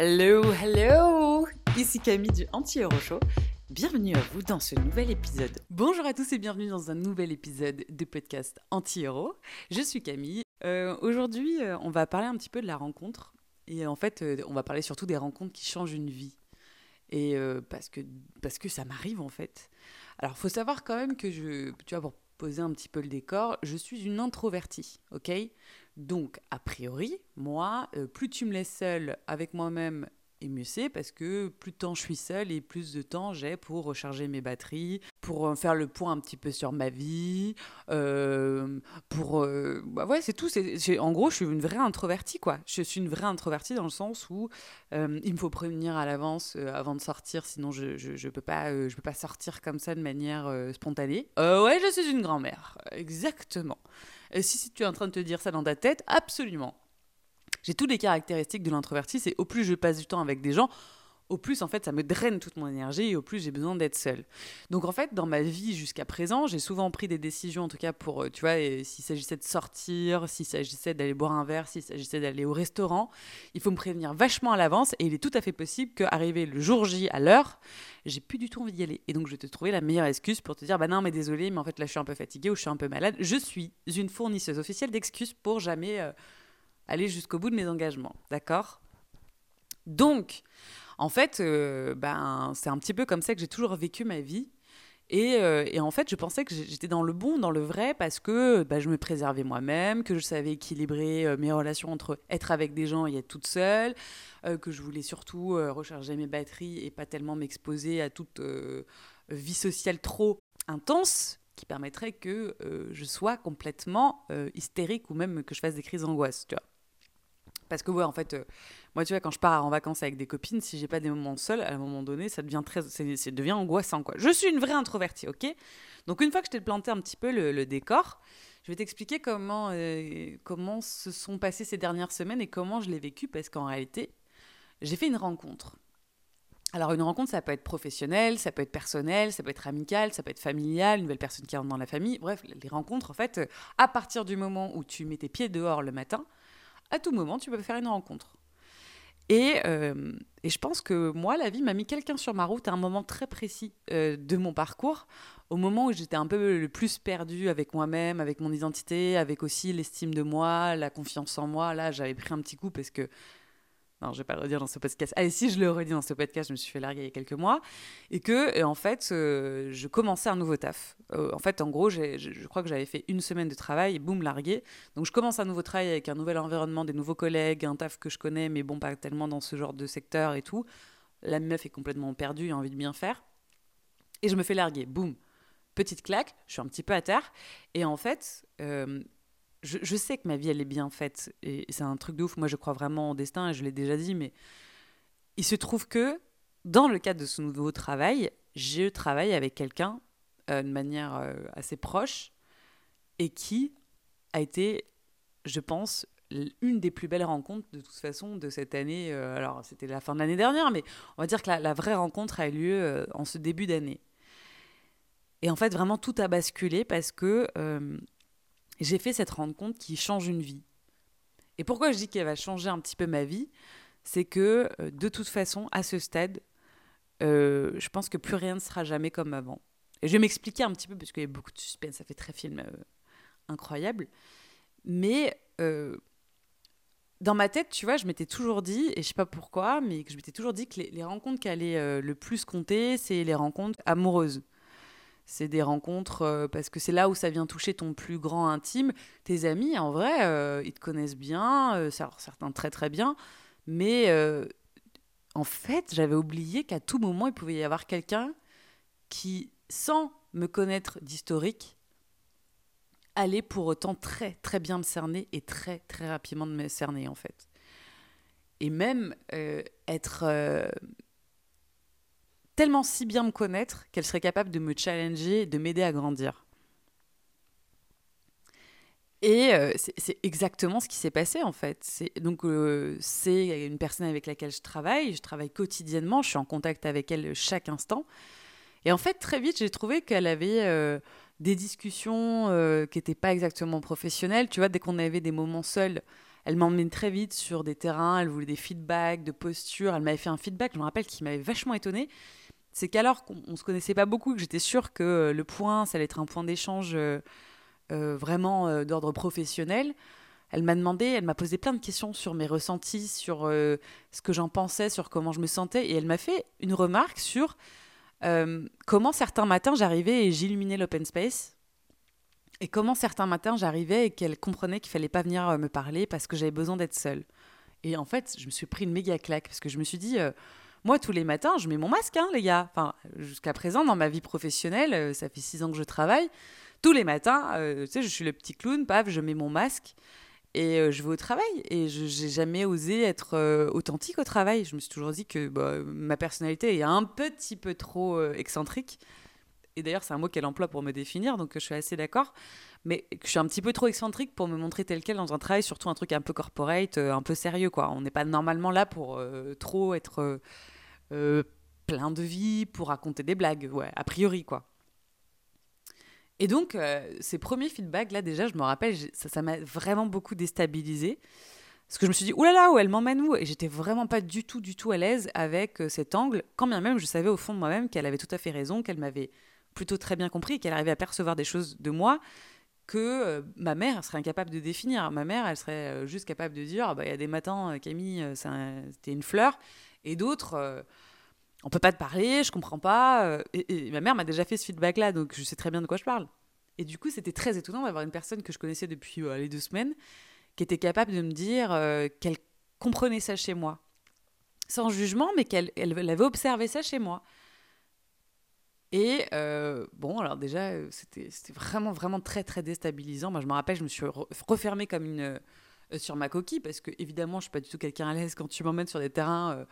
Hello, hello Ici Camille du Anti-Euro Show. Bienvenue à vous dans ce nouvel épisode. Bonjour à tous et bienvenue dans un nouvel épisode de podcast Anti-Euro. Je suis Camille. Euh, Aujourd'hui, euh, on va parler un petit peu de la rencontre. Et en fait, euh, on va parler surtout des rencontres qui changent une vie. Et parce, que, parce que ça m'arrive en fait. Alors, faut savoir quand même que je, tu vois, pour poser un petit peu le décor, je suis une introvertie, ok? Donc, a priori, moi, euh, plus tu me laisses seule avec moi-même, et mieux c'est, parce que plus de temps je suis seule et plus de temps j'ai pour recharger mes batteries, pour euh, faire le point un petit peu sur ma vie, euh, pour... bah ouais, c'est tout. c'est- en gros, je suis une vraie introvertie, quoi. Je suis une vraie introvertie dans le sens où il me faut prévenir à l'avance avant de sortir, sinon je, je, je peux pas, peux pas sortir comme ça de manière spontanée. Ouais, je suis une grand-mère, exactement. Et si, si tu es en train de te dire ça dans ta tête, absolument. J'ai toutes les caractéristiques de l'introverti, c'est au plus je passe du temps avec des gens, au plus en fait ça me draine toute mon énergie et au plus j'ai besoin d'être seule. Donc en fait dans ma vie jusqu'à présent, j'ai souvent pris des décisions en tout cas pour, euh, tu vois, s'il s'agissait de sortir, s'il s'agissait d'aller boire un verre, s'il s'agissait d'aller au restaurant, il faut me prévenir vachement à l'avance et il est tout à fait possible qu'arrivé le jour J à l'heure, j'ai plus du tout envie d'y aller. Et donc je vais te trouver la meilleure excuse pour te dire, bah non mais désolé, mais en fait là je suis un peu fatiguée ou je suis un peu malade. Je suis une fournisseuse officielle d'excuses pour jamais... euh, aller jusqu'au bout de mes engagements, d'accord? Donc, en fait, euh, ben, c'est un petit peu comme ça que j'ai toujours vécu ma vie. Et, euh, et en fait, je pensais que j'étais dans le bon, dans le vrai, parce que bah, je me préservais moi-même, que je savais équilibrer euh, mes relations entre être avec des gens et être toute seule, que je voulais surtout recharger mes batteries et pas tellement m'exposer à toute vie sociale trop intense qui permettrait que je sois complètement hystérique ou même que je fasse des crises d'angoisse, tu vois. Parce que ouais, en fait, euh, moi, tu vois, quand je pars en vacances avec des copines, si j'ai pas des moments seuls, à un moment donné, ça devient très, c'est devient angoissant, quoi. Je suis une vraie introvertie, ok? Donc une fois que je t'ai planté un petit peu le, le décor, je vais t'expliquer comment euh, comment se sont passées ces dernières semaines et comment je l'ai vécu, parce qu'en réalité, j'ai fait une rencontre. Alors une rencontre, ça peut être professionnel, ça peut être personnel, ça peut être amical, ça peut être familial, une nouvelle personne qui rentre dans la famille. Bref, les rencontres, en fait, euh, à partir du moment où tu mets tes pieds dehors le matin, à tout moment, tu peux faire une rencontre. Et, euh, et je pense que moi, la vie m'a mis quelqu'un sur ma route à un moment très précis euh, de mon parcours, au moment où j'étais un peu le plus perdue avec moi-même, avec mon identité, avec aussi l'estime de moi, la confiance en moi. Là, j'avais pris un petit coup parce que non, je vais pas le redire dans ce podcast. Allez, si je le redis dans ce podcast, je me suis fait larguer il y a quelques mois. Et que, euh, en fait, euh, je commençais un nouveau taf. Euh, en fait, en gros, je, crois que j'avais fait une semaine de travail et boum, largué. Donc, je commence un nouveau travail avec un nouvel environnement, des nouveaux collègues, un taf que je connais, mais bon, pas tellement dans ce genre de secteur et tout. La meuf est complètement perdue, a envie de bien faire. Et je me fais larguer. Boum. Petite claque, je suis un petit peu à terre. Et en fait, je, sais que ma vie, elle est bien faite. Et c'est un truc de ouf. Moi, je crois vraiment au destin, et je l'ai déjà dit, mais il se trouve que, dans le cadre de ce nouveau travail, je travaille avec quelqu'un euh, de manière euh, assez proche et qui a été, je pense, une des plus belles rencontres de toute façon de cette année. Euh, alors, c'était la fin de l'année dernière, mais on va dire que la, vraie rencontre a eu lieu en ce début d'année. Et en fait, vraiment, tout a basculé parce que j'ai fait cette rencontre qui change une vie. Et pourquoi je dis qu'elle va changer un petit peu ma vie C'est que euh, de toute façon, à ce stade, euh, je pense que plus rien ne sera jamais comme avant. Et je vais m'expliquer un petit peu, parce qu'il y a beaucoup de suspense, ça fait très film euh, incroyable. Mais dans ma tête, tu vois, je m'étais toujours dit, et je sais pas pourquoi, mais je m'étais toujours dit que les, rencontres qui allaient le plus compter, c'est les rencontres amoureuses. C'est des rencontres euh, parce que c'est là où ça vient toucher ton plus grand intime. Tes amis, en vrai, euh, ils te connaissent bien, euh, certains très très bien, mais en fait, j'avais oublié qu'à tout moment, il pouvait y avoir quelqu'un qui, sans me connaître d'historique, allait pour autant très très bien me cerner et très très rapidement de me cerner en fait. Et même être tellement si bien me connaître qu'elle serait capable de me challenger et de m'aider à grandir. Et euh, c'est exactement ce qui s'est passé en fait. Donc euh, c'est une personne avec laquelle je travaille, je travaille quotidiennement, je suis en contact avec elle chaque instant. Et en fait, très vite, j'ai trouvé qu'elle avait euh, des discussions qui n'étaient pas exactement professionnelles. Tu vois, dès qu'on avait des moments seuls, elle m'emmène très vite sur des terrains, elle voulait des feedbacks, de posture. Elle m'avait fait un feedback, je me rappelle, qui m'avait vachement étonnée. C'est qu'alors qu'on ne se connaissait pas beaucoup, que j'étais sûre que euh, le point, ça allait être un point d'échange euh, euh, vraiment d'ordre professionnel, elle m'a demandé, elle m'a posé plein de questions sur mes ressentis, sur ce que j'en pensais, sur comment je me sentais. Et elle m'a fait une remarque sur comment certains matins j'arrivais et j'illuminais l'open space et comment certains matins j'arrivais et qu'elle comprenait qu'il fallait pas venir me parler parce que j'avais besoin d'être seule. Et en fait, je me suis pris une méga claque parce que je me suis dit, moi tous les matins, je mets mon masque, hein, les gars. Enfin, jusqu'à présent, dans ma vie professionnelle, euh, ça fait six ans que je travaille. Tous les matins, tu sais, je suis le petit clown, paf, je mets mon masque et je vais au travail. Et je n'ai jamais osé être authentique au travail. Je me suis toujours dit que bah, ma personnalité est un petit peu trop excentrique et d'ailleurs c'est un mot qu'elle emploie pour me définir, donc je suis assez d'accord, mais je suis un petit peu trop excentrique pour me montrer tel quel dans un travail, surtout un truc un peu corporate, euh, un peu sérieux, quoi. On n'est pas normalement là pour euh, trop être euh, plein de vie, pour raconter des blagues, a priori, quoi. Et donc, ces premiers feedbacks, là, déjà, je me rappelle, ça m'a vraiment beaucoup déstabilisé. Parce que je me suis dit, oulala, où elle m'emmène où? Et j'étais vraiment pas du tout, du tout à l'aise avec cet angle, quand bien même je savais au fond de moi-même qu'elle avait tout à fait raison, qu'elle m'avait plutôt très bien compris qu'elle arrivait à percevoir des choses de moi que euh, ma mère serait incapable de définir. Ma mère, elle serait euh, juste capable de dire, bah, il y a des matins, euh, Camille, c'était une fleur, et d'autres, on peut pas te parler, je comprends pas. Et, ma mère m'a déjà fait ce feedback-là, donc je sais très bien de quoi je parle. Et du coup, c'était très étonnant d'avoir une personne que je connaissais depuis les deux semaines, qui était capable de me dire qu'elle comprenait ça chez moi. Sans jugement, mais qu'elle elle avait observé ça chez moi. Et euh, bon, alors déjà, euh, c'était vraiment, vraiment très, très déstabilisant. Moi, je me rappelle, je me suis refermée comme une. Euh, sur ma coquille, parce que évidemment, je suis pas du tout quelqu'un à l'aise quand tu m'emmènes sur des terrains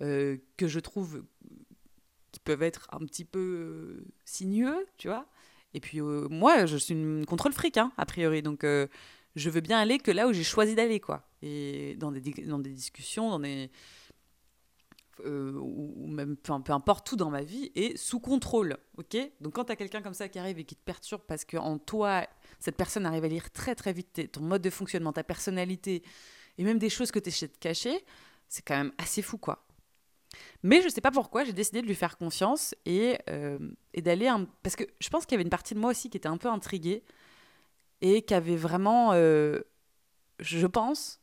que je trouve qui peuvent être un petit peu sinueux, tu vois. Et puis, moi, je suis une contrôle fric, hein, a priori. Donc, je veux bien aller que là où j'ai choisi d'aller, quoi. Et dans des, dans des discussions, dans des euh, ou, même peu importe tout dans ma vie est sous contrôle ok? Donc quand tu as quelqu'un comme ça qui arrive et qui te perturbe parce que en toi cette personne arrive à lire très très vite ton mode de fonctionnement ta personnalité et même des choses que tu essaies de cacher c'est quand même assez fou quoi. Mais je sais pas pourquoi j'ai décidé de lui faire confiance et, euh, et d'aller parce que je pense qu'il y avait une partie de moi aussi qui était un peu intriguée et qui avait vraiment euh, je pense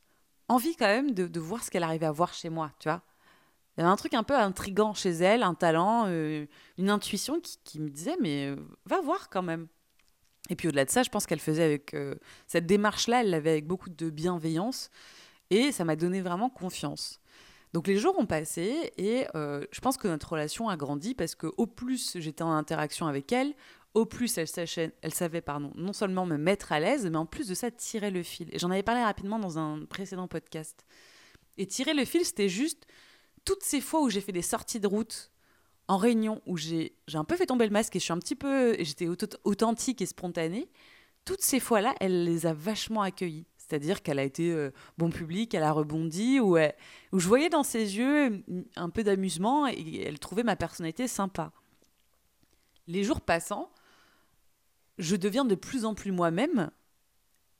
envie quand même de, de voir ce qu'elle arrivait à voir chez moi tu vois? Il y avait un truc un peu intrigant chez elle, un talent, euh, une intuition qui, me disait, mais euh, va voir quand même. Et puis au-delà de ça, je pense qu'elle faisait avec euh, cette démarche-là, elle l'avait avec beaucoup de bienveillance, et ça m'a donné vraiment confiance. Donc les jours ont passé, et je pense que notre relation a grandi, parce que au plus j'étais en interaction avec elle, au plus elle, savait pardon, non seulement me mettre à l'aise, mais en plus de ça, tirer le fil. Et j'en avais parlé rapidement dans un précédent podcast. Et tirer le fil, c'était juste toutes ces fois où j'ai fait des sorties de route en réunion, où j'ai un peu fait tomber le masque et je suis un petit peu, j'étais authentique et spontanée, toutes ces fois-là, elle les a vachement accueillies. C'est-à-dire qu'elle a été euh, bon public, elle a rebondi, où, je voyais dans ses yeux un peu d'amusement et elle trouvait ma personnalité sympa. Les jours passant, je deviens de plus en plus moi-même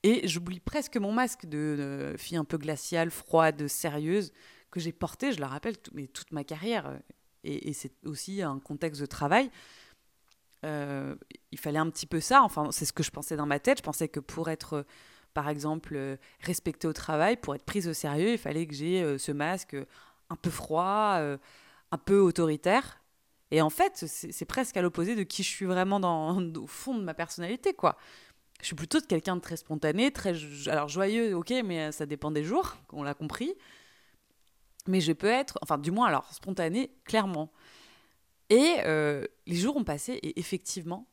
et j'oublie presque mon masque de fille un peu glaciale, froide, sérieuse que j'ai porté, je le rappelle, mais toute ma carrière. Euh, et, c'est aussi un contexte de travail. Euh, il fallait un petit peu ça. Enfin, c'est ce que je pensais dans ma tête. Je pensais que pour être, euh, par exemple, respectée au travail, pour être prise au sérieux, il fallait que j'ai ce masque un peu froid, un peu autoritaire. Et en fait, c'est presque à l'opposé de qui je suis vraiment dans, au fond de ma personnalité, quoi. Je suis plutôt quelqu'un de très spontané, très alors joyeux, ok, mais ça dépend des jours, on l'a compris mais je peux être, enfin du moins alors spontané, clairement. Et euh, les jours ont passé et effectivement,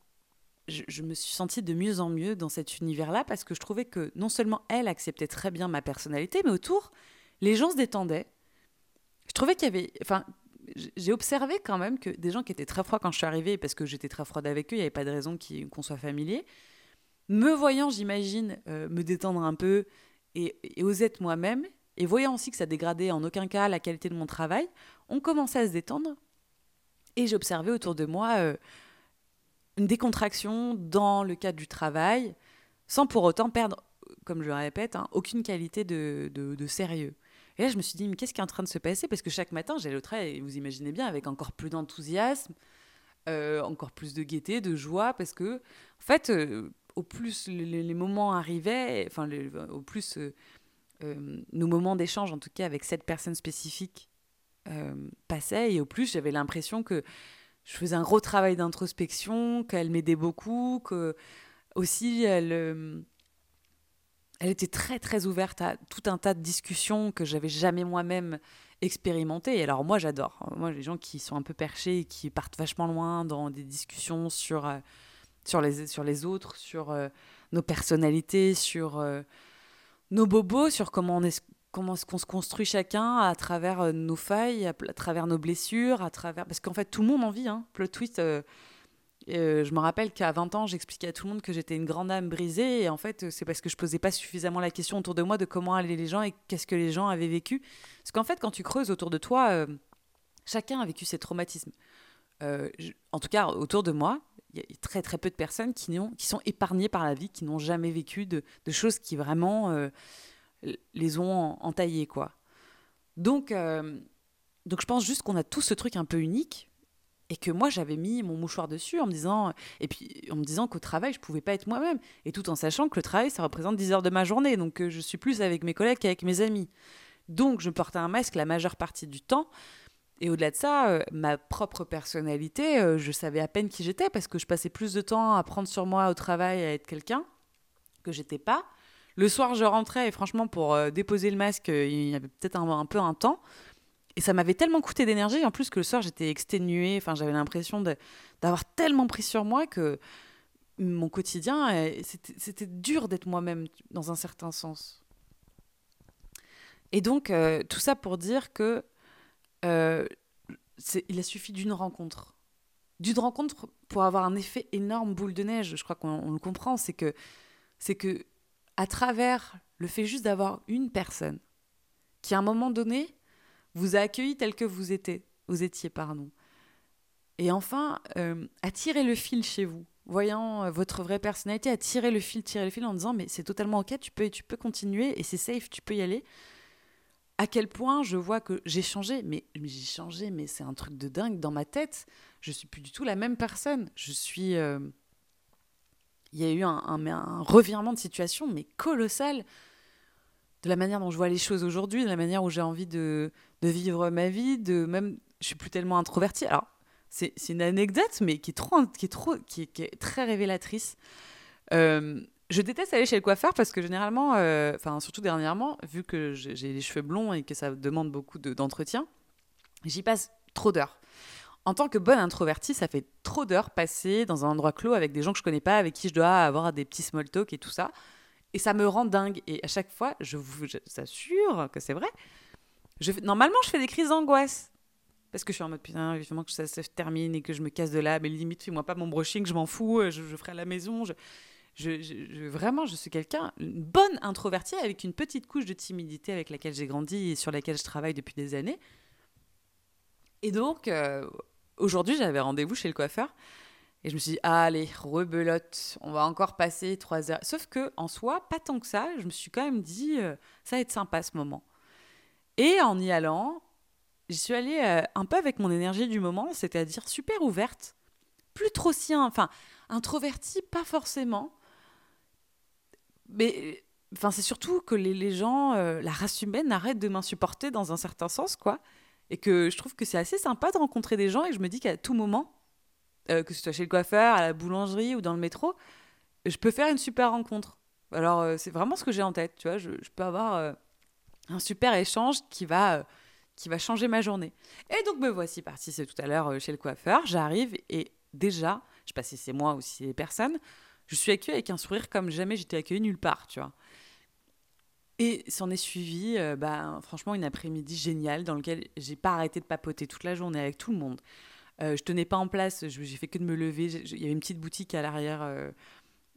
je, me suis sentie de mieux en mieux dans cet univers-là parce que je trouvais que non seulement elle acceptait très bien ma personnalité, mais autour, les gens se détendaient. Je trouvais qu'il y avait, enfin, j'ai observé quand même que des gens qui étaient très froids quand je suis arrivée, parce que j'étais très froide avec eux, il n'y avait pas de raison qu'on soit familier, me voyant, j'imagine, euh, me détendre un peu et, et oser être moi-même, et voyant aussi que ça dégradait en aucun cas la qualité de mon travail, on commençait à se détendre. Et j'observais autour de moi euh, une décontraction dans le cadre du travail, sans pour autant perdre comme je le répète, hein, aucune qualité de, de, sérieux. Et là, je me suis dit, mais qu'est-ce qui est en train de se passer? Parce que chaque matin, j'allais au travail, vous imaginez bien, avec encore plus d'enthousiasme, euh, encore plus de gaieté, de joie, parce que, en fait, euh, au plus les, moments arrivaient, enfin, au plus nos moments d'échange, en tout cas avec cette personne spécifique, passaient, et au plus j'avais l'impression que je faisais un gros travail d'introspection, qu'elle m'aidait beaucoup, que aussi elle, euh, elle était très très ouverte à tout un tas de discussions que j'avais jamais moi-même expérimentées. Et alors moi j'adore. Moi les gens qui sont un peu perchés et qui partent vachement loin dans des discussions sur, euh, sur, les, sur les autres, sur euh, nos personnalités, sur nos bobos, sur comment on est comment est-ce qu'on se construit chacun à travers euh, nos failles, à, travers nos blessures, à travers parce qu'en fait tout le monde en vit. Hein. Plot twist. Euh, euh, je me rappelle qu'à 20 ans, j'expliquais à tout le monde que j'étais une grande âme brisée. Et en fait, c'est parce que je posais pas suffisamment la question autour de moi de comment allaient les gens et qu'est-ce que les gens avaient vécu. Parce qu'en fait, quand tu creuses autour de toi, chacun a vécu ses traumatismes. En tout cas, autour de moi, il y a très très peu de personnes qui, qui sont épargnées par la vie, qui n'ont jamais vécu de, choses qui vraiment les ont entaillés, quoi. Donc, euh, donc je pense juste qu'on a tous ce truc un peu unique et que moi j'avais mis mon mouchoir dessus en me disant et puis en me disant qu'au travail je pouvais pas être moi-même et tout en sachant que le travail ça représente 10 heures de ma journée donc euh, je suis plus avec mes collègues qu'avec mes amis donc je portais un masque la majeure partie du temps et au-delà de ça euh, ma propre personnalité je savais à peine qui j'étais parce que je passais plus de temps à prendre sur moi au travail à être quelqu'un que j'étais pas le soir, je rentrais et franchement, pour euh, déposer le masque, euh, il y avait peut-être un, peu un temps. Et ça m'avait tellement coûté d'énergie, en plus que le soir, j'étais exténuée. Enfin, j'avais l'impression d'avoir tellement pris sur moi que mon quotidien, euh, c'était dur d'être moi-même dans un certain sens. Et donc, tout ça pour dire que il a suffi d'une rencontre. D'une rencontre pour avoir un effet énorme boule de neige. Je crois qu'on le comprend. C'est que, c'est que à travers le fait juste d'avoir une personne qui, à un moment donné, vous a accueilli tel que vous étiez, vous étiez pardon. Et enfin, euh, attirer le fil chez vous, voyant euh, votre vraie personnalité, attirer le fil, tirer le fil en disant mais c'est totalement ok, tu peux, tu peux continuer et c'est safe, tu peux y aller. À quel point je vois que j'ai changé, mais, j'ai changé, mais c'est un truc de dingue dans ma tête. Je suis plus du tout la même personne. Je suis euh, il y a eu un, revirement de situation, mais colossal, de la manière dont je vois les choses aujourd'hui, de la manière où j'ai envie de, de, vivre ma vie, de même, je suis plus tellement introvertie. Alors, c'est une anecdote, mais qui est trop, qui est trop, qui est, très révélatrice. Euh, je déteste aller chez le coiffeur parce que généralement, euh, enfin surtout dernièrement, vu que j'ai les cheveux blonds et que ça demande beaucoup d'entretien, j'y passe trop d'heures en tant que bonne introvertie, ça fait trop d'heures passées dans un endroit clos avec des gens que je connais pas, avec qui je dois avoir des petits small talk et tout ça. Et ça me rend dingue. Et à chaque fois, je vous assure que c'est vrai. Je, normalement, je fais des crises d'angoisse. Parce que je suis en mode putain, évidemment que ça se termine et que je me casse de là. Mais limite, fais-moi pas mon brushing, je m'en fous, je, ferai à la maison. Je, vraiment, je suis quelqu'un, une bonne introvertie avec une petite couche de timidité avec laquelle j'ai grandi et sur laquelle je travaille depuis des années. Et donc, euh, aujourd'hui, j'avais rendez-vous chez le coiffeur. Et je me suis dit, allez, rebelote, on va encore passer trois heures. Sauf que en soi, pas tant que ça, je me suis quand même dit, euh, ça va être sympa ce moment. Et en y allant, j'y suis allée euh, un peu avec mon énergie du moment, c'est-à-dire super ouverte, plus trop si, enfin, introvertie, pas forcément. Mais enfin, c'est surtout que les, les gens, la race humaine, arrête de m'insupporter dans un certain sens, quoi. Et que je trouve que c'est assez sympa de rencontrer des gens et je me dis qu'à tout moment, euh, que ce soit chez le coiffeur, à la boulangerie ou dans le métro, je peux faire une super rencontre. Alors, euh, c'est vraiment ce que j'ai en tête, tu vois. Je, peux avoir euh, un super échange qui va, qui va changer ma journée. Et donc, me voici partie, c'est tout à l'heure chez le coiffeur. J'arrive et déjà, je sais pas si c'est moi ou si c'est les personnes, je suis accueillie avec un sourire comme jamais j'étais accueillie nulle part, tu vois. Et s'en est suivi, euh, bah, franchement, une après-midi géniale dans lequel j'ai pas arrêté de papoter toute la journée avec tout le monde. Euh, je tenais pas en place, j'ai fait que de me lever. Il y avait une petite boutique à l'arrière. Euh,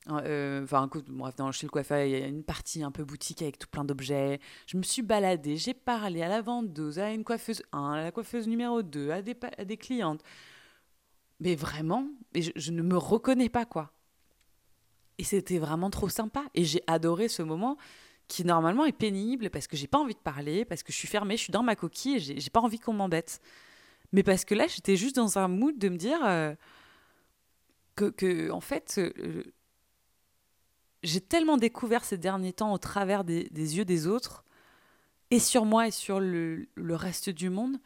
euh, enfin, bref, dans, chez le coiffeur, il y a une partie un peu boutique avec tout plein d'objets. Je me suis baladée, j'ai parlé à la vendeuse, à une coiffeuse 1, à la coiffeuse numéro 2, à des, clientes. Mais vraiment, je, je ne me reconnais pas, quoi. Et c'était vraiment trop sympa. Et j'ai adoré ce moment qui normalement est pénible parce que j'ai pas envie de parler, parce que je suis fermée, je suis dans ma coquille et j'ai pas envie qu'on m'embête. Mais parce que là, j'étais juste dans un mood de me dire euh, que, que, en fait, euh, j'ai tellement découvert ces derniers temps au travers des, yeux des autres, et sur moi et sur le, le reste du monde,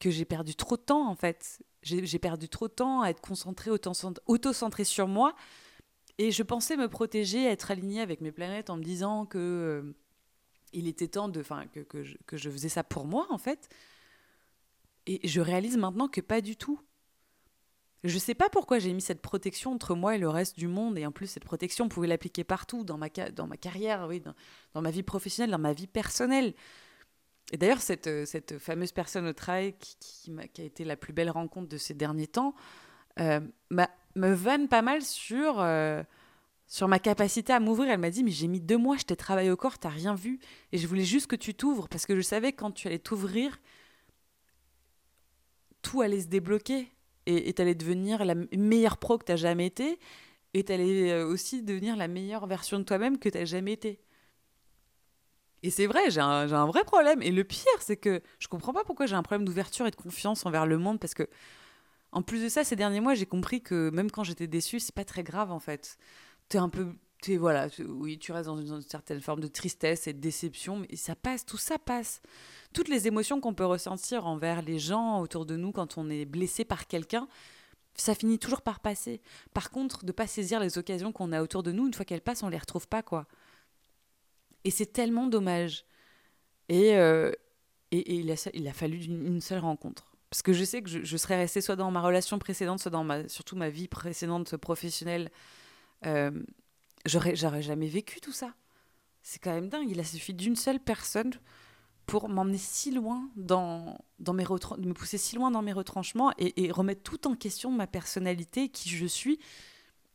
que j'ai perdu trop de temps, en fait. J'ai perdu trop de temps à être concentrée, auto-centrée sur moi. Et je pensais me protéger, être alignée avec mes planètes en me disant que euh, il était temps de, enfin, que, que, je, faisais ça pour moi, en fait. Et je réalise maintenant que pas du tout. Je sais pas pourquoi j'ai mis cette protection entre moi et le reste du monde. Et en plus, cette protection, on pouvait l'appliquer partout, dans ma, dans ma carrière, oui, dans, dans, ma vie professionnelle, dans ma vie personnelle. Et d'ailleurs, cette, euh, cette fameuse personne au travail qui, qui, qui, a été la plus belle rencontre de ces derniers temps euh, me vanne pas mal sur, euh, sur ma capacité à m'ouvrir. Elle m'a dit, mais j'ai mis deux mois, je t'ai travaillé au corps, t'as rien vu. Et je voulais juste que tu t'ouvres, parce que je savais que quand tu allais t'ouvrir, tout allait se débloquer. Et tu allais devenir la meilleure pro que tu jamais été. Et tu allais euh, aussi devenir la meilleure version de toi-même que tu jamais été. Et c'est vrai, j'ai un, un, vrai problème. Et le pire, c'est que je comprends pas pourquoi j'ai un problème d'ouverture et de confiance envers le monde. Parce que, en plus de ça, ces derniers mois, j'ai compris que même quand j'étais déçue, c'est pas très grave en fait. Tu es un peu. Es, voilà, oui, tu restes dans une, certaine forme de tristesse et de déception, mais ça passe, tout ça passe toutes les émotions qu'on peut ressentir envers les gens autour de nous quand on est blessé par quelqu'un, ça finit toujours par passer. Par contre, de pas saisir les occasions qu'on a autour de nous, une fois qu'elles passent, on les retrouve pas, quoi. Et c'est tellement dommage. Et, euh, et, il, a, fallu une, seule rencontre. Parce que je sais que je, serais restée soit dans ma relation précédente, soit dans ma, surtout ma vie précédente professionnelle. Euh, j'aurais, jamais vécu tout ça. C'est quand même dingue. Il a suffi d'une seule personne pour m'emmener si loin dans, dans mes me pousser si loin dans mes retranchements et, et, remettre tout en question ma personnalité, qui je suis.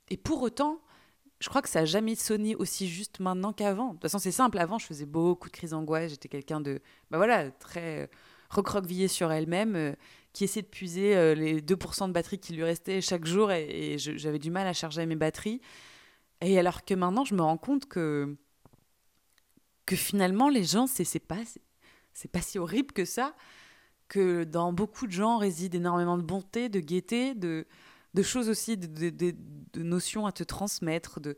Et pour autant, je crois que ça n'a jamais sonné aussi juste maintenant qu'avant. De toute façon, c'est simple. Avant, je faisais beaucoup de crises d'angoisse. J'étais quelqu'un de, bah voilà, très euh, recroquevillé sur elle-même, euh, qui essaie de puiser euh, les 2% de batterie qui lui restaient chaque jour et, j'avais du mal à charger mes batteries. Et alors que maintenant, je me rends compte que que finalement, les gens, c'est pas c'est pas si horrible que ça, que dans beaucoup de gens réside énormément de bonté, de gaieté, de, de choses aussi, de, de, de, de, notions à te transmettre, de...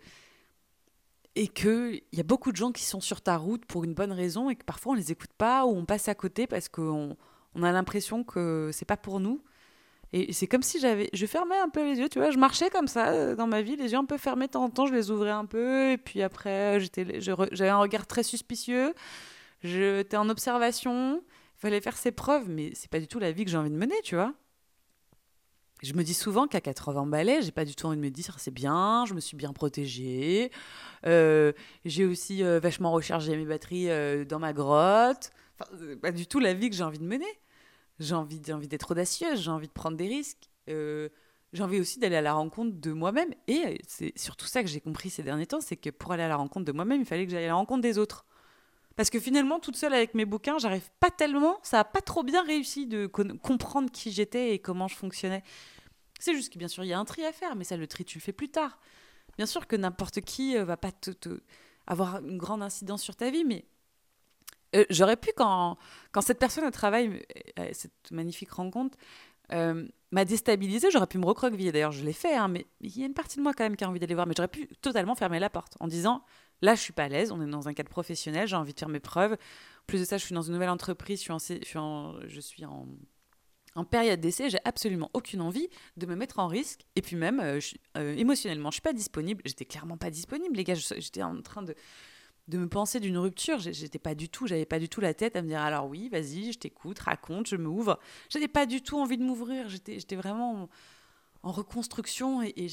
et qu'il y a beaucoup de gens qui sont sur ta route pour une bonne raison et que parfois on les écoute pas ou on passe à côté parce qu'on on a l'impression que c'est pas pour nous. Et c'est comme si j'avais, je fermais un peu les yeux, tu vois, je marchais comme ça euh, dans ma vie, les yeux un peu fermés de temps en temps, je les ouvrais un peu, et puis après, j'étais, j'avais un regard très suspicieux, j'étais en observation, il fallait faire ses preuves, mais c'est pas du tout la vie que j'ai envie de mener, tu vois. Je me dis souvent qu'à 80 balais, j'ai pas du tout envie de me dire c'est bien, je me suis bien protégée, euh, j'ai aussi euh, vachement rechargé mes batteries euh, dans ma grotte. Pas du tout la vie que j'ai envie de mener. J'ai envie, envie d'être audacieuse, j'ai envie de prendre des risques. J'ai envie aussi d'aller à la rencontre de moi-même. Et c'est surtout ça que j'ai compris ces derniers temps, c'est que pour aller à la rencontre de moi-même, il fallait que j'aille à la rencontre des autres. Parce que finalement, toute seule avec mes bouquins, j'arrive pas tellement, ça a pas trop bien réussi de comprendre qui j'étais et comment je fonctionnais. C'est juste que bien sûr, il y a un tri à faire, mais ça, le tri, tu le fais plus tard. Bien sûr que n'importe qui euh, va pas avoir une grande incidence sur ta vie, mais euh, j'aurais pu, quand, cette personne au travail, euh, cette magnifique rencontre, m'a déstabilisée, j'aurais pu me recroqueviller. D'ailleurs, je l'ai fait, hein, mais il y a une partie de moi quand même qui a envie d'aller voir. Mais j'aurais pu totalement fermer la porte en disant Là, je suis pas à l'aise, on est dans un cadre professionnel, j'ai envie de faire mes preuves. En plus de ça, je suis dans une nouvelle entreprise, je suis en, période d'essai, j'ai absolument aucune envie de me mettre en risque. Et puis même, euh, je, euh, émotionnellement, je suis pas disponible. J'étais clairement pas disponible, les gars. J'étais en train de, me penser d'une rupture. J'étais pas du tout, j'avais pas du tout la tête à me dire alors oui, vas-y, je t'écoute, raconte, je m'ouvre. J'avais pas du tout envie de m'ouvrir. J'étais vraiment en, reconstruction et, et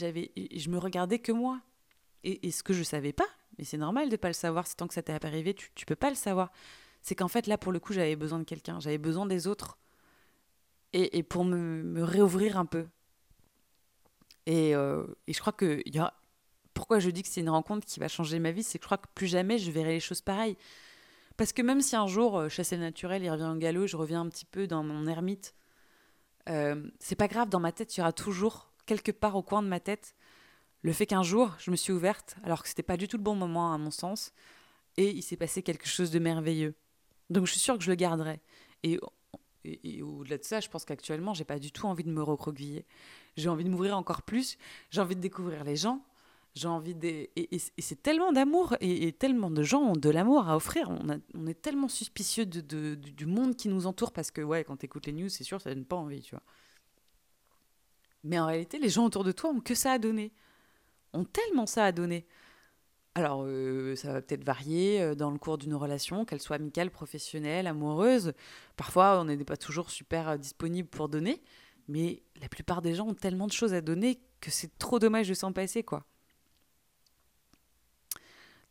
je me regardais que moi. Et, et ce que je savais pas, mais c'est normal de pas le savoir, c'est tant que ça t'est arrivé, tu, tu peux pas le savoir. C'est qu'en fait, là, pour le coup, j'avais besoin de quelqu'un, j'avais besoin des autres. Et, et pour me, me, réouvrir un peu. Et, euh, et je crois qu'il y a. Pourquoi je dis que c'est une rencontre qui va changer ma vie, c'est que je crois que plus jamais je verrai les choses pareilles. Parce que même si un jour, euh, chasser le naturel, il revient au galop, je reviens un petit peu dans mon ermite, euh, c'est pas grave, dans ma tête, il y aura toujours, quelque part au coin de ma tête, le fait qu'un jour, je me suis ouverte, alors que c'était pas du tout le bon moment à mon sens, et il s'est passé quelque chose de merveilleux. Donc je suis sûre que je le garderai. Et, au-delà de ça, je pense qu'actuellement, j'ai pas du tout envie de me recroqueviller. J'ai envie de m'ouvrir encore plus, j'ai envie de découvrir les gens, j'ai envie de... Et, c'est tellement d'amour, et, tellement de gens ont de l'amour à offrir. On, est tellement suspicieux du monde qui nous entoure, parce que ouais, quand tu écoutes les news, c'est sûr, ça donne pas envie, tu vois. Mais en réalité, les gens autour de toi ont que ça à donner ont tellement ça à donner. Alors, euh, ça va peut-être varier euh, dans le cours d'une relation, qu'elle soit amicale, professionnelle, amoureuse. Parfois, on n'est pas toujours super euh, disponible pour donner, mais la plupart des gens ont tellement de choses à donner que c'est trop dommage de s'en passer, quoi.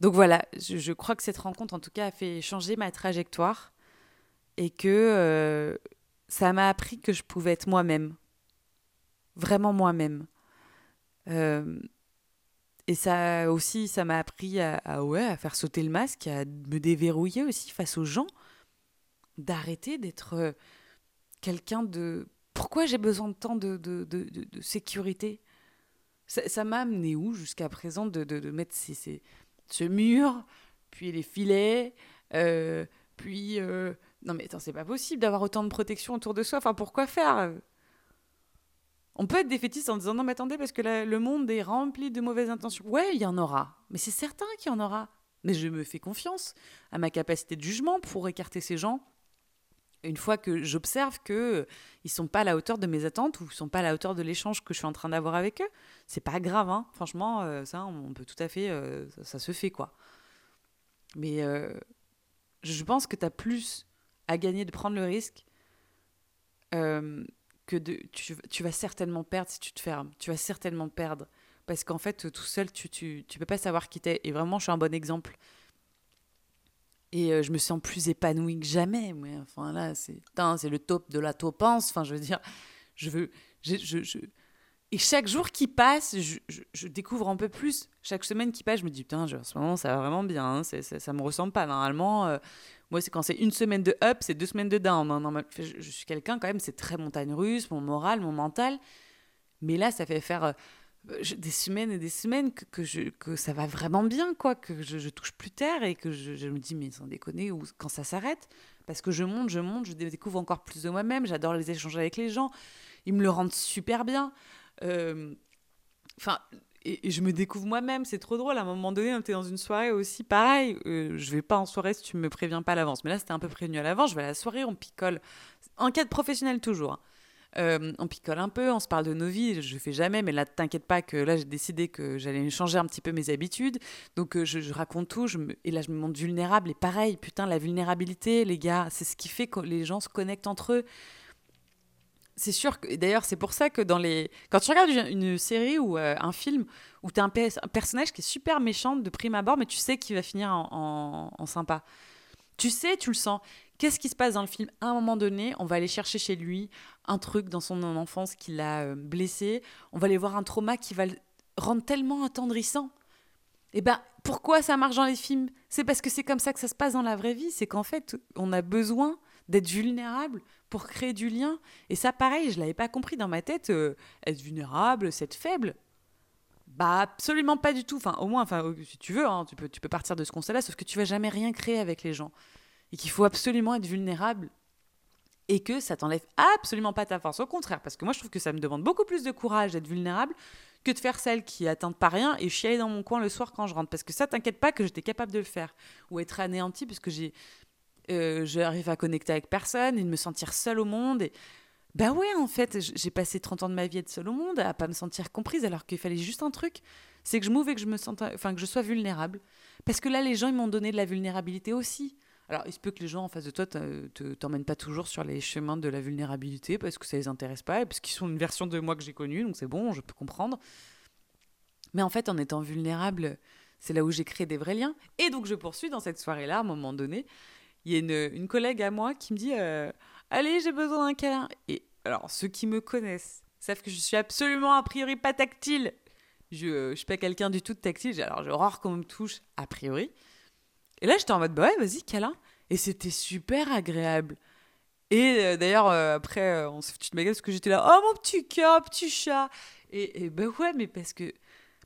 Donc voilà, je, crois que cette rencontre, en tout cas, a fait changer ma trajectoire et que ça m'a appris que je pouvais être moi-même, vraiment moi-même. Et ça aussi, ça m'a appris à, ouais, à faire sauter le masque, à me déverrouiller aussi face aux gens, d'arrêter d'être euh, quelqu'un de... Pourquoi j'ai besoin de tant de, de, de, sécurité? Ça m'a amené où jusqu'à présent de, de, mettre ces, ces, ce mur, puis les filets, euh, puis... Euh, non mais attends, c'est pas possible d'avoir autant de protection autour de soi. Enfin, pourquoi faire? On peut être défaitiste en disant non mais attendez parce que le monde est rempli de mauvaises intentions. Ouais, il y en aura, mais c'est certain qu'il y en aura. Mais je me fais confiance à ma capacité de jugement pour écarter ces gens. Une fois que j'observe que euh, ils sont pas à la hauteur de mes attentes ou ils sont pas à la hauteur de l'échange que je suis en train d'avoir avec eux, c'est pas grave, hein. franchement, euh, ça on peut tout à fait, euh, ça, se fait quoi. Mais je pense que tu as plus à gagner de prendre le risque que tu, tu, vas certainement perdre si tu te fermes. Tu vas certainement perdre. Parce qu'en fait, tout seul, tu, tu, tu peux pas savoir qui t'es. Et vraiment, je suis un bon exemple. Et euh, je me sens plus épanouie que jamais. Mais enfin, là, c'est c'est le top de la topance. Enfin, je veux dire, je veux. Je... Et chaque jour qui passe, je, découvre un peu plus. Chaque semaine qui passe, je me dis, putain, en ce moment, ça va vraiment bien. Hein. Ça, ça me ressemble pas. Normalement, euh, moi, c'est quand c'est une semaine de up, c'est deux semaines de down. Hein, je, suis quelqu'un quand même, c'est très montagne russe, mon moral, mon mental. Mais là, ça fait faire euh, des semaines et des semaines que, ça va vraiment bien, quoi, que je, touche plus terre et que je, me dis, mais sans déconner, où, quand ça s'arrête Parce que je monte, je monte, je découvre encore plus de moi-même, j'adore les échanger avec les gens, ils me le rendent super bien. Euh, enfin, et, je me découvre moi-même, c'est trop drôle. À un moment donné, on était dans une soirée aussi, pareil. Euh, je vais pas en soirée si tu me préviens pas à l'avance. Mais là, c'était un peu prévenu à l'avance. Je vais à la soirée, on picole. Enquête professionnelle toujours. Hein. Euh, on picole un peu, on se parle de nos vies. Je fais jamais, mais là, t'inquiète pas que là, j'ai décidé que j'allais changer un petit peu mes habitudes. Donc, euh, je, raconte tout. Je me... Et là, je me montre vulnérable. Et pareil, putain, la vulnérabilité, les gars, c'est ce qui fait que les gens se connectent entre eux c'est sûr que d'ailleurs c'est pour ça que dans les quand tu regardes une, série ou euh, un film où tu as un, personnage qui est super méchant de prime abord mais tu sais qu'il va finir en, sympa. Tu sais, tu le sens. Qu'est-ce qui se passe dans le film? À un moment donné, on va aller chercher chez lui un truc dans son enfance qui l'a euh, blessé. On va aller voir un trauma qui va le rendre tellement attendrissant. Et eh ben, pourquoi ça marche dans les films? C'est parce que c'est comme ça que ça se passe dans la vraie vie. C'est qu'en fait, on a besoin d'être vulnérable pour créer du lien. Et ça, pareil, je l'avais pas compris dans ma tête. Euh, être vulnérable, c'est faible. Bah absolument pas du tout. Enfin, au moins, enfin, euh, si tu veux, hein, tu peux, tu peux partir de ce constat-là, sauf que tu vas jamais rien créer avec les gens et qu'il faut absolument être vulnérable et que ça t'enlève absolument pas ta force. Au contraire, parce que moi, je trouve que ça me demande beaucoup plus de courage d'être vulnérable que de faire celle qui atteint pas rien et chialer dans mon coin le soir quand je rentre. Parce que ça, t'inquiète pas que j'étais capable de le faire ou être anéanti puisque j'ai euh, j'arrive à connecter avec personne et de me sentir seule au monde. Et... Bah ouais, en fait, j'ai passé 30 ans de ma vie à être seule au monde, à pas me sentir comprise, alors qu'il fallait juste un truc, c'est que je m'ouvre et que je me sente, enfin que je sois vulnérable. Parce que là, les gens, ils m'ont donné de la vulnérabilité aussi. Alors, il se peut que les gens en face de toi ne t'emmènent pas toujours sur les chemins de la vulnérabilité parce que ça les intéresse pas et parce qu'ils sont une version de moi que j'ai connue, donc c'est bon, je peux comprendre. Mais en fait, en étant vulnérable, c'est là où j'ai créé des vrais liens. Et donc, je poursuis dans cette soirée-là, à un moment donné il y a une, collègue à moi qui me dit euh, Allez, j'ai besoin d'un câlin. Et alors, ceux qui me connaissent savent que je suis absolument a priori pas tactile. Je ne euh, suis pas quelqu'un du tout de tactile. Alors, j'ai horreur qu'on me touche, a priori. Et là, j'étais en mode Bah ouais, vas-y, câlin. Et c'était super agréable. Et euh, d'ailleurs, après, on s'est foutu de ma gueule parce que j'étais là Oh mon petit cœur, petit chat. Et, et bah ouais, mais parce que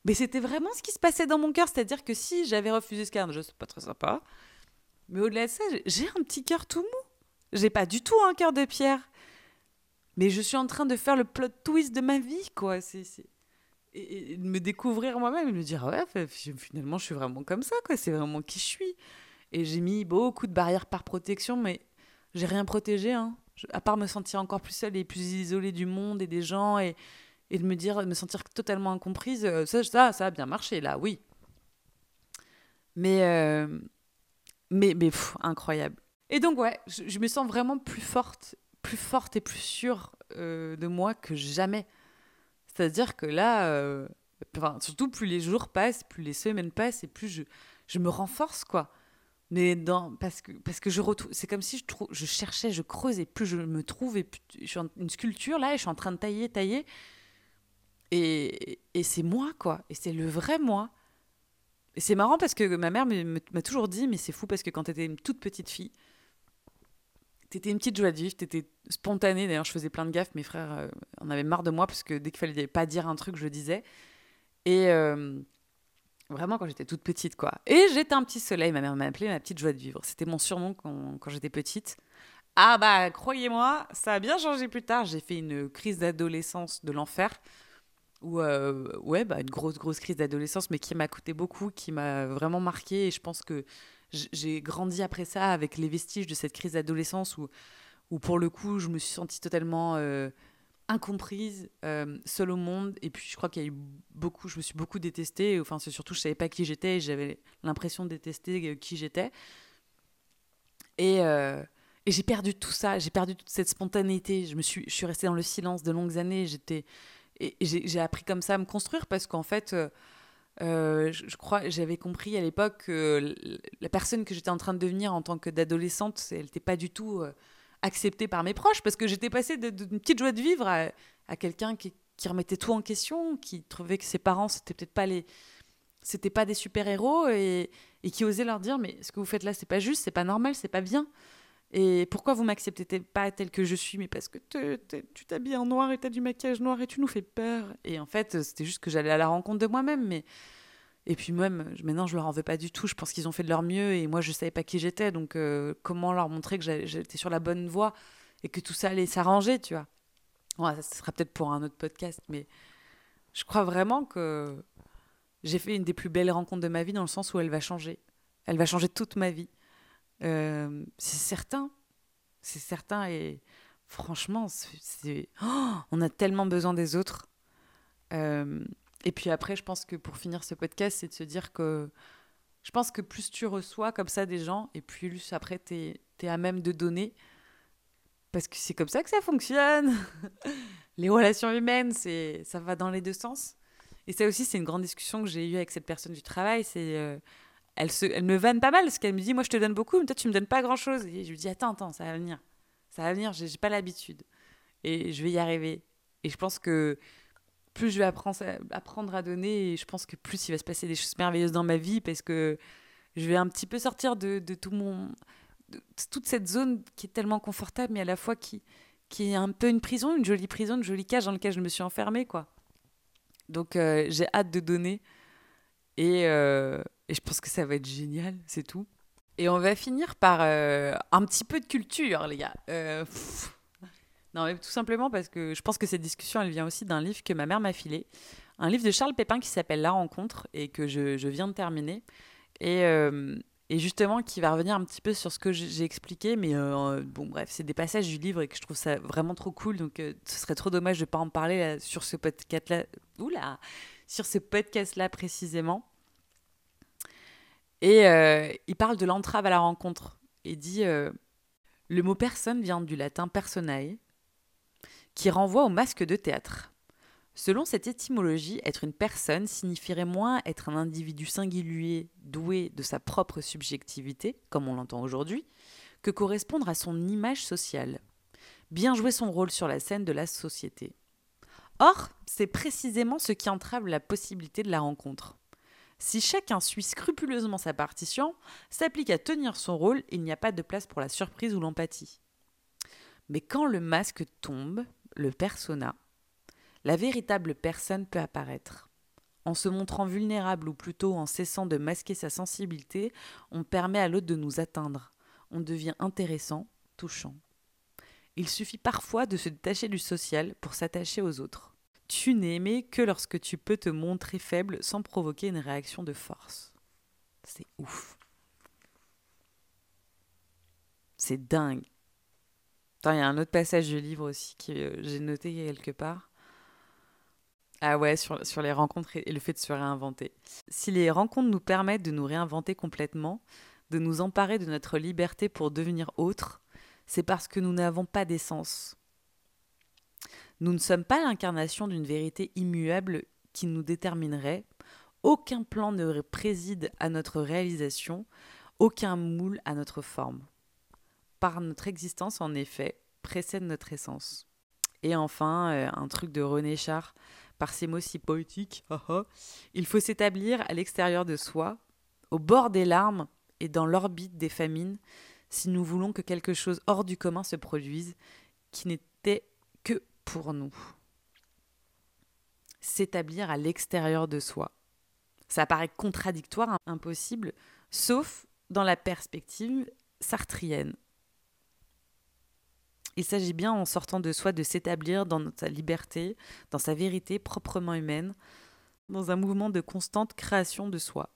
Mais c'était vraiment ce qui se passait dans mon cœur, c'est-à-dire que si j'avais refusé ce cadre, je sais pas très sympa. Mais au-delà de ça, j'ai un petit cœur tout mou. J'ai pas du tout un cœur de pierre. Mais je suis en train de faire le plot twist de ma vie, quoi. C'est et, de me découvrir moi-même et me dire ouais finalement je suis vraiment comme ça quoi c'est vraiment qui je suis et j'ai mis beaucoup de barrières par protection mais j'ai rien protégé hein. à part me sentir encore plus seule et plus isolée du monde et des gens et, et de me dire me sentir totalement incomprise euh, ça ça, ça a bien marché là oui mais euh, mais mais incroyable et donc ouais je, me sens vraiment plus forte plus forte et plus sûre euh, de moi que jamais c'est-à-dire que là, euh, surtout plus les jours passent, plus les semaines passent, et plus je, je me renforce, quoi. Mais dans, parce que, parce que je retrouve, c'est comme si je, je cherchais, je creusais, plus je me trouve, et plus, je suis une sculpture là, et je suis en train de tailler, tailler. Et, et c'est moi, quoi. Et c'est le vrai moi. Et c'est marrant parce que ma mère m'a toujours dit, mais c'est fou parce que quand tu étais une toute petite fille, T'étais une petite joie de vivre, t'étais spontanée. D'ailleurs, je faisais plein de gaffes. Mes frères euh, en avaient marre de moi parce que dès qu'il fallait pas dire un truc, je disais. Et euh, vraiment, quand j'étais toute petite, quoi. Et j'étais un petit soleil. Ma mère m'a appelé ma petite joie de vivre. C'était mon surnom quand j'étais petite. Ah bah, croyez-moi, ça a bien changé plus tard. J'ai fait une crise d'adolescence de l'enfer. Ou euh, ouais, bah, une grosse, grosse crise d'adolescence, mais qui m'a coûté beaucoup, qui m'a vraiment marqué. Et je pense que j'ai grandi après ça avec les vestiges de cette crise d'adolescence où, où, pour le coup, je me suis sentie totalement euh, incomprise, euh, seule au monde. Et puis, je crois qu'il y a eu beaucoup, je me suis beaucoup détestée. Enfin, c'est surtout, je savais pas qui j'étais et j'avais l'impression de détester qui j'étais. Et, et j'ai perdu tout ça, j'ai perdu toute cette spontanéité. Je, me suis, je suis restée dans le silence de longues années. J'étais, et j'ai appris comme ça à me construire parce qu'en fait euh, je, crois, j'avais compris à l'époque que la personne que j'étais en train de devenir en tant que d'adolescente, elle n'était pas du tout euh, acceptée par mes proches parce que j'étais passée d'une petite joie de vivre à, quelqu'un qui, remettait tout en question, qui trouvait que ses parents c'était peut-être pas les, c'était pas des super héros et, et, qui osait leur dire mais ce que vous faites là c'est pas juste, c'est pas normal, c'est pas bien. Et pourquoi vous m'acceptez pas tel que je suis? Mais parce que tu t'habilles en noir et tu as du maquillage noir et tu nous fais peur. Et en fait, c'était juste que j'allais à la rencontre de moi-même. Mais et puis même, maintenant, je leur en veux pas du tout. Je pense qu'ils ont fait de leur mieux et moi, je savais pas qui j'étais. Donc, euh, comment leur montrer que j'étais sur la bonne voie et que tout ça allait s'arranger, tu vois? Ouais, Ça sera peut-être pour un autre podcast, mais je crois vraiment que j'ai fait une des plus belles rencontres de ma vie dans le sens où elle va changer. Elle va changer toute ma vie. Euh, c'est certain. C'est certain. Et franchement, oh, on a tellement besoin des autres. Euh, et puis après, je pense que pour finir ce podcast, c'est de se dire que je pense que plus tu reçois comme ça des gens, et plus après, tu es, à même de donner. Parce que c'est comme ça que ça fonctionne. les relations humaines, c'est ça va dans les deux sens. Et ça aussi, c'est une grande discussion que j'ai eue avec cette personne du travail. C'est euh, elle, me vanne pas mal parce qu'elle me dit Moi, je te donne beaucoup, mais toi, tu me donnes pas grand chose. Et je lui dis Attends, attends, ça va venir. Ça va venir, j'ai pas l'habitude. Et je vais y arriver. Et je pense que plus je vais apprendre, à donner, et je pense que plus il va se passer des choses merveilleuses dans ma vie parce que je vais un petit peu sortir de, tout mon. Toute cette zone qui est tellement confortable, mais à la fois qui, qui est un peu une prison, une jolie prison, une jolie cage dans laquelle je me suis enfermée, quoi. Donc euh, j'ai hâte de donner. Et, euh, et je pense que ça va être génial, c'est tout. Et on va finir par euh, un petit peu de culture, les gars. Euh, non, mais tout simplement parce que je pense que cette discussion, elle vient aussi d'un livre que ma mère m'a filé. Un livre de Charles Pépin qui s'appelle La rencontre et que je, viens de terminer. Et, et, justement, qui va revenir un petit peu sur ce que j'ai expliqué. Mais bon, bref, c'est des passages du livre et que je trouve ça vraiment trop cool. Donc, ce serait trop dommage de ne pas en parler sur ce podcast-là. Oula! Sur ce podcast-là précisément. Et euh, il parle de l'entrave à la rencontre. Il dit euh, Le mot personne vient du latin personae, qui renvoie au masque de théâtre. Selon cette étymologie, être une personne signifierait moins être un individu singulier doué de sa propre subjectivité, comme on l'entend aujourd'hui, que correspondre à son image sociale, bien jouer son rôle sur la scène de la société. Or, c'est précisément ce qui entrave la possibilité de la rencontre. Si chacun suit scrupuleusement sa partition, s'applique à tenir son rôle, il n'y a pas de place pour la surprise ou l'empathie. Mais quand le masque tombe, le persona, la véritable personne peut apparaître. En se montrant vulnérable ou plutôt en cessant de masquer sa sensibilité, on permet à l'autre de nous atteindre. On devient intéressant, touchant. Il suffit parfois de se détacher du social pour s'attacher aux autres. Tu n'es aimé que lorsque tu peux te montrer faible sans provoquer une réaction de force. C'est ouf. C'est dingue. il y a un autre passage du livre aussi que euh, j'ai noté quelque part. Ah ouais, sur, sur les rencontres et le fait de se réinventer. Si les rencontres nous permettent de nous réinventer complètement, de nous emparer de notre liberté pour devenir autre, c'est parce que nous n'avons pas d'essence. Nous ne sommes pas l'incarnation d'une vérité immuable qui nous déterminerait. Aucun plan ne préside à notre réalisation, aucun moule à notre forme. Par notre existence, en effet, précède notre essence. Et enfin, euh, un truc de René Char, par ces mots si poétiques, il faut s'établir à l'extérieur de soi, au bord des larmes et dans l'orbite des famines, si nous voulons que quelque chose hors du commun se produise, qui n'était que pour nous. S'établir à l'extérieur de soi. Ça paraît contradictoire, impossible, sauf dans la perspective sartrienne. Il s'agit bien en sortant de soi de s'établir dans sa liberté, dans sa vérité proprement humaine, dans un mouvement de constante création de soi.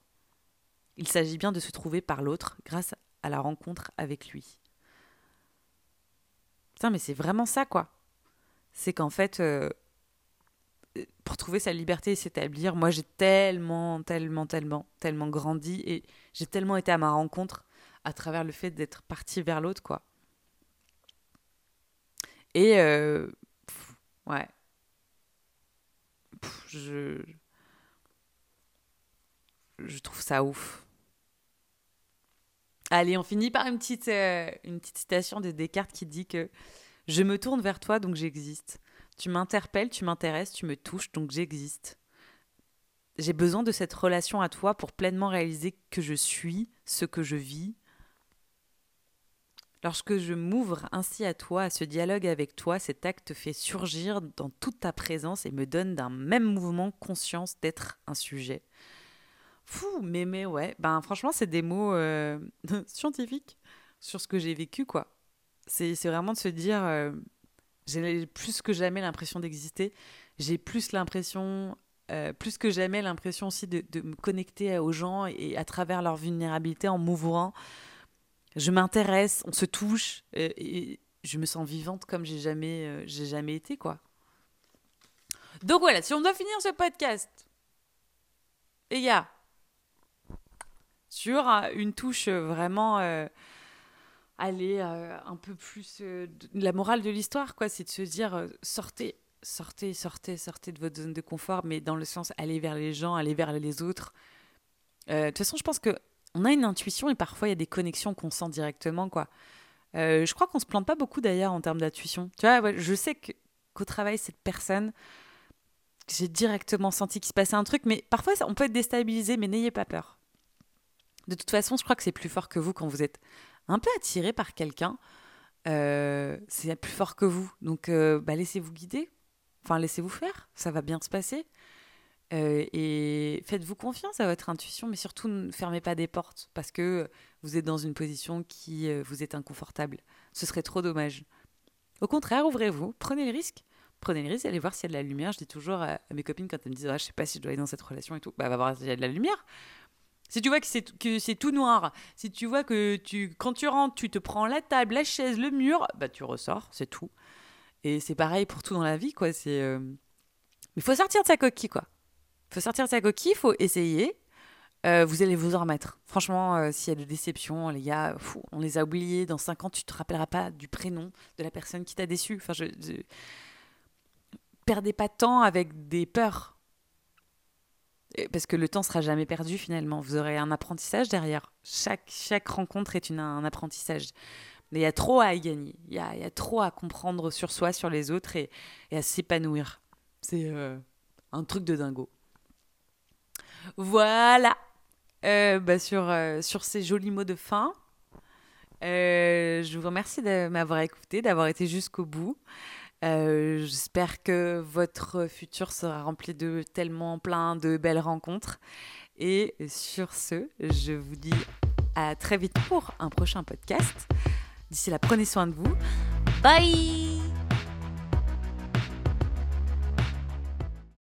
Il s'agit bien de se trouver par l'autre grâce à la rencontre avec lui. Putain, mais c'est vraiment ça, quoi. C'est qu'en fait, euh, pour trouver sa liberté et s'établir, moi j'ai tellement, tellement, tellement, tellement grandi et j'ai tellement été à ma rencontre à travers le fait d'être parti vers l'autre, quoi. Et euh, ouais. je. Je trouve ça ouf. Allez, on finit par une petite, euh, une petite citation de Descartes qui dit que Je me tourne vers toi, donc j'existe. Tu m'interpelles, tu m'intéresses, tu me touches, donc j'existe. J'ai besoin de cette relation à toi pour pleinement réaliser que je suis, ce que je vis, Lorsque je m'ouvre ainsi à toi, à ce dialogue avec toi, cet acte fait surgir dans toute ta présence et me donne d'un même mouvement conscience d'être un sujet. Fou, mais, ouais, ben franchement, c'est des mots euh, scientifiques sur ce que j'ai vécu, quoi. C'est vraiment de se dire, euh, j'ai plus que jamais l'impression d'exister, j'ai plus l'impression, euh, plus que jamais l'impression aussi de, de, me connecter aux gens et à travers leur vulnérabilité en m'ouvrant je m'intéresse, on se touche, et, je me sens vivante comme j'ai jamais, euh, j'ai jamais été, quoi. Donc voilà, si on doit finir ce podcast, les gars, sur euh, une touche vraiment, euh, aller un peu plus, la morale de l'histoire, quoi, c'est de se dire, sortez, sortez, sortez, sortez de votre zone de confort, mais dans le sens, allez vers les gens, allez vers les autres. De toute façon, je pense que on a une intuition et parfois il y a des connexions qu'on sent directement, quoi. Euh, je crois qu'on se plante pas beaucoup d'ailleurs en termes d'intuition. Tu vois, je sais qu'au travail, cette personne, j'ai directement senti qu'il se passait un truc, mais parfois on peut être déstabilisé, mais n'ayez pas peur. De toute façon, je crois que c'est plus fort que vous quand vous êtes un peu attiré par quelqu'un. Euh, c'est plus fort que vous. Donc, euh, bah, laissez-vous guider. Enfin, laissez-vous faire. Ça va bien se passer. Euh, et faites-vous confiance à votre intuition, mais surtout ne fermez pas des portes parce que vous êtes dans une position qui vous est inconfortable. Ce serait trop dommage. Au contraire, ouvrez-vous, prenez le risque. Prenez le risque, allez voir s'il y a de la lumière. Je dis toujours à, mes copines quand elles me disent ah, Je sais pas si je dois aller dans cette relation et tout, bah va voir s'il y a de la lumière. Si tu vois que c'est, tout noir, si tu vois que tu, quand tu rentres, tu te prends la table, la chaise, le mur, bah tu ressors, c'est tout. Et c'est pareil pour tout dans la vie, quoi. C'est, euh, il faut sortir de sa coquille, quoi faut sortir de sa coquille, il faut essayer. Euh, vous allez vous en remettre. Franchement, euh, s'il y a de déceptions, les gars, on les a oubliés. Dans 5 ans, tu te rappelleras pas du prénom de la personne qui t'a déçu. Je, Perdez pas de temps avec des peurs. Parce que le temps sera jamais perdu finalement. Vous aurez un apprentissage derrière. Chaque, chaque rencontre est une, un apprentissage. Mais il y a trop à y gagner. Il y a, y a, trop à comprendre sur soi, sur les autres et, à s'épanouir. C'est euh, un truc de dingo. Voilà. Euh, bah, sur, euh, sur ces jolis mots de fin, je vous remercie de m'avoir écouté, d'avoir été jusqu'au bout. J'espère que votre futur sera rempli de tellement plein de belles rencontres. Et sur ce, je vous dis à très vite pour un prochain podcast. D'ici là, prenez soin de vous. Bye